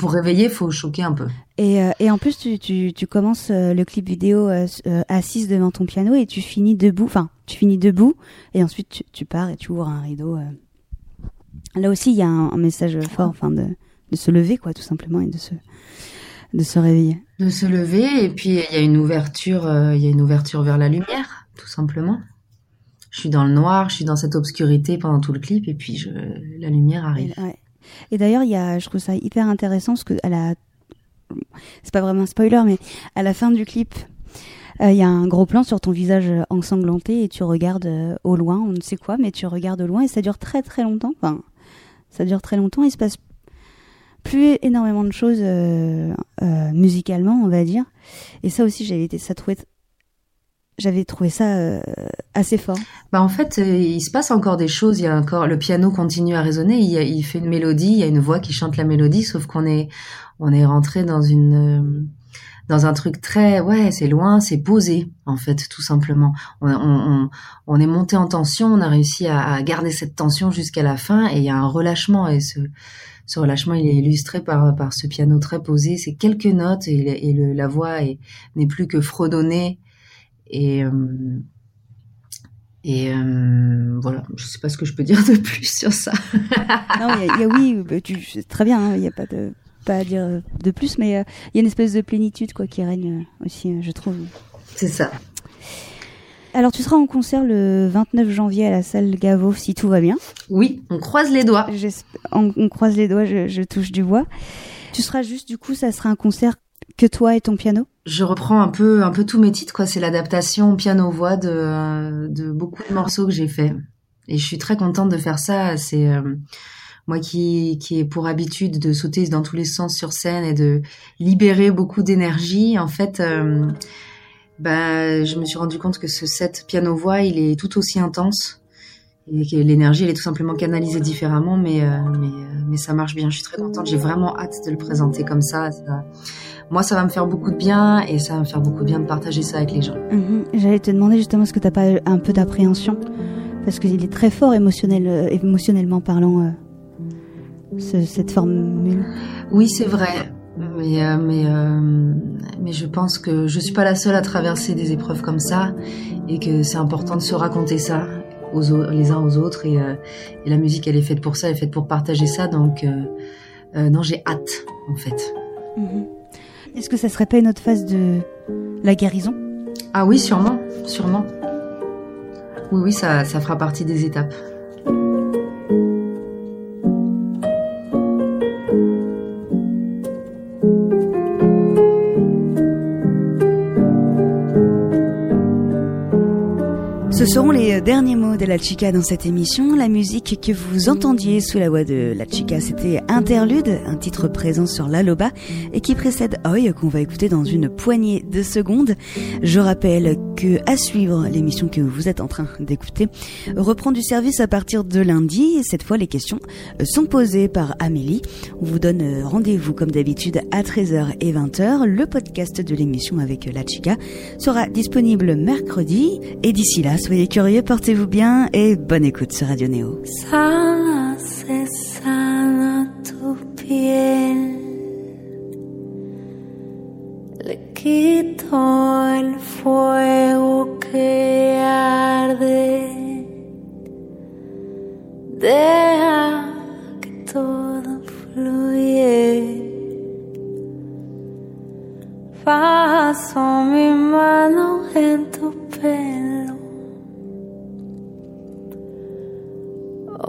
Pour réveiller, il faut choquer un peu. Et, euh, et en plus, tu, tu, tu commences euh, le clip vidéo euh, euh, assise devant ton piano et tu finis debout. Enfin, tu finis debout et ensuite tu, tu pars et tu ouvres un rideau. Là aussi, il y a un, un message fort, enfin, de, de se lever, quoi, tout simplement, et de se, de se réveiller. de se lever et puis il y a une ouverture euh, il y a une ouverture vers la lumière tout simplement je suis dans le noir je suis dans cette obscurité pendant tout le clip et puis je, la lumière arrive Et, ouais. Et d'ailleurs, il y a, je trouve ça hyper intéressant parce que à la, c'est pas vraiment un spoiler, mais à la fin du clip, euh, il y a un gros plan sur ton visage ensanglanté et tu regardes euh, au loin, on ne sait quoi, mais tu regardes au loin et ça dure très très longtemps. Enfin, ça dure très longtemps. Il se passe plus énormément de choses euh, euh, musicalement, on va dire. Et ça aussi, j'avais été, ça trouvait, j'avais trouvé ça euh, assez fort. Bah en fait, il se passe encore des choses. Il y a encore le piano continue à résonner. Il, fait une mélodie. Il y a une voix qui chante la mélodie. Sauf qu'on est on est rentré dans une dans un truc très ouais, c'est loin, c'est posé en fait, tout simplement. On est monté en tension. On a réussi à, à garder cette tension jusqu'à la fin. Et il y a un relâchement. Et ce ce relâchement, il est illustré par par ce piano très posé. C'est quelques notes et, le- et le, la voix est- n'est plus que fredonnée. Et euh, et euh, voilà, je sais pas ce que je peux dire de plus sur ça. Non, il y, a- il y a oui, bah, tu, très bien. hein, Il n'y a pas de pas à dire de plus, mais euh, il y a une espèce de plénitude quoi qui règne aussi, je trouve. C'est ça. Alors tu seras en concert le 29 janvier à la salle Gaveau si tout va bien. Oui, on croise les doigts. On, on croise les doigts, je, je touche du bois. Tu seras juste du coup, ça sera un concert que toi et ton piano? Je reprends un peu, un peu tous mes titres, quoi. C'est l'adaptation piano-voix de, de beaucoup de morceaux que j'ai fait. Et je suis très contente de faire ça. C'est euh, moi qui, qui ai pour habitude de sauter dans tous les sens sur scène et de libérer beaucoup d'énergie. En fait, euh, bah, je me suis rendu compte que ce set piano-voix, il est tout aussi intense. Et que l'énergie, elle est tout simplement canalisée différemment, mais, euh, mais, euh, mais ça marche bien. Je suis très contente. J'ai vraiment hâte de le présenter comme ça. ça moi, ça va me faire beaucoup de bien et ça va me faire beaucoup de bien de partager ça avec les gens. Mhm. J'allais te demander justement est-ce que t'as pas un peu d'appréhension? Parce qu'il est très fort émotionnel, euh, émotionnellement parlant. euh, ce- cette formule. Oui, c'est vrai. Mais, euh, mais, euh, mais je pense que je suis pas la seule à traverser des épreuves comme ça et que c'est important de se raconter ça aux, au- les uns aux autres. Et, euh, et la musique, elle est faite pour ça, elle est faite pour partager ça. Donc, non, j'ai hâte, en fait. Mhm. Est-ce que ça serait pas une autre phase de la guérison? Ah oui, sûrement, sûrement. Oui, oui, ça, ça fera partie des étapes. Ce seront les euh, derniers mots de La Chica dans cette émission. La musique que vous entendiez sous la voix de La Chica, c'était Interlude, un titre présent sur l'Aloba et qui précède Oi qu'on va écouter dans une poignée de secondes. Je rappelle que à suivre l'émission que vous êtes en train d'écouter reprend du service à partir de lundi et cette fois les questions euh, sont posées par Amélie. On vous donne euh, rendez-vous comme d'habitude à 13h et 20h. Le podcast de l'émission avec La Chica sera disponible mercredi et d'ici là, soyez curieux, portez-vous bien et bonne écoute sur Radio Néo. Sana sana tu piel. Le quito.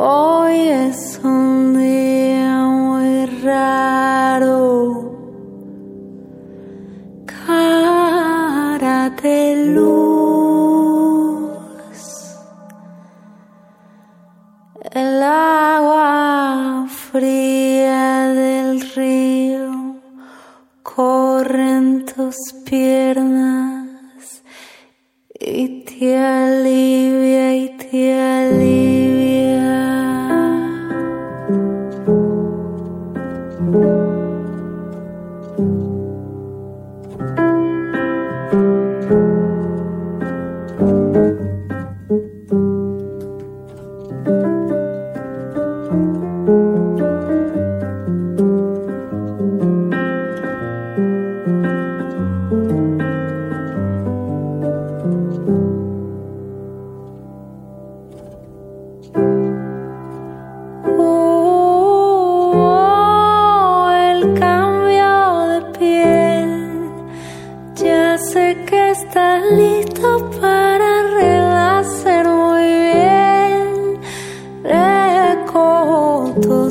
Hoy es un día muy raro. Cara de luz. El agua fría del río corre en tus piernas y te alivia y te alivia. cold to